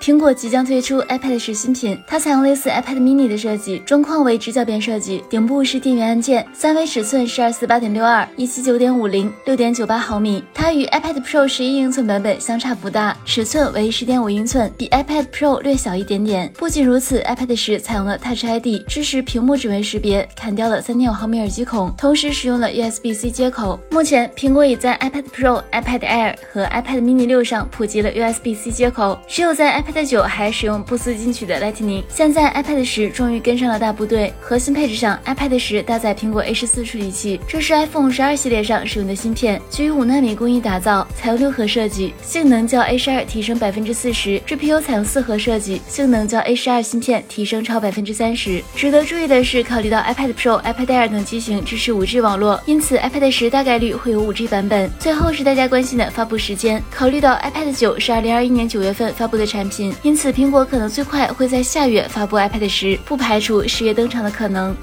苹果即将推出 iPad 十新品，它采用类似 iPad mini 的设计，中框为直角边设计，顶部是电源按键，三维尺寸是二四八点六二，一七九点五零，六点九八毫米。它与 iPad Pro 十一英寸版本相差不大，尺寸为十点五英寸，比 iPad Pro 略小一点点。不仅如此，iPad 十采用了 Touch ID，支持屏幕指纹识别，砍掉了三点五毫米耳机孔，同时使用了 USB-C 接口。目前，苹果已在 iPad Pro、iPad Air 和 iPad mini 六上普及了 USB-C 接口，只有在 iPad iPad 九还使用不思进取的 Lightning。现在 iPad 十终于跟上了大部队。核心配置上，iPad 十搭载苹果 A 十四处理器，这是 iPhone 十二系列上使用的芯片，基于五纳米工艺打造，采用六核设计，性能较 A 十二提升百分之四十。GPU 采用四核设计，性能较 A 十二芯片提升超百分之三十。值得注意的是，考虑到 iPad Pro、iPad Air 等机型支持五 G 网络，因此 iPad 十大概率会有五 G 版本。最后是大家关心的发布时间，考虑到 iPad 九是二零二一年九月份发布的产品，因此苹果可能最快会在下月发布 iPad 十，不排除十月登场的可能。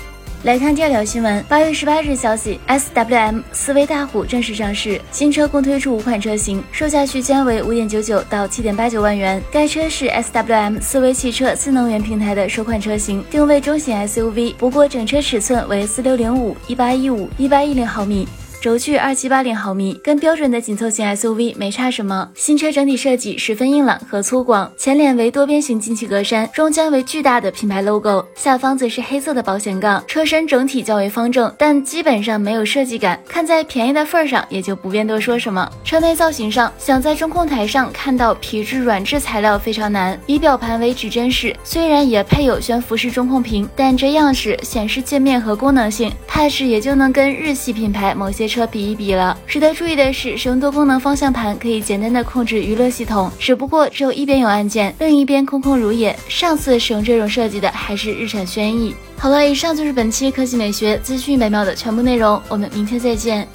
来看第二条新闻，八月十八日消息，SWM 思威大虎正式上市，新车共推出五款车型，售价区间为五点九九到七点八九万元。该车是 SWM 思威汽车新能源平台的首款车型，定位中型 SUV，不过整车尺寸为四六零五一八一五一八一零毫米。轴距二七八零毫米，跟标准的紧凑型 SUV 没差什么。新车整体设计十分硬朗和粗犷，前脸为多边形进气格栅，中间为巨大的品牌 logo，下方则是黑色的保险杠。车身整体较为方正，但基本上没有设计感。看在便宜的份上，也就不便多说什么。车内造型上，想在中控台上看到皮质软质材料非常难。仪表盘为指针式，虽然也配有悬浮式中控屏，但这样式显示界面和功能性，Touch 也就能跟日系品牌某些。车比一比了。值得注意的是，使用多功能方向盘可以简单的控制娱乐系统，只不过只有一边有按键，另一边空空如也。上次使用这种设计的还是日产轩逸。好了，以上就是本期科技美学资讯美妙的全部内容，我们明天再见。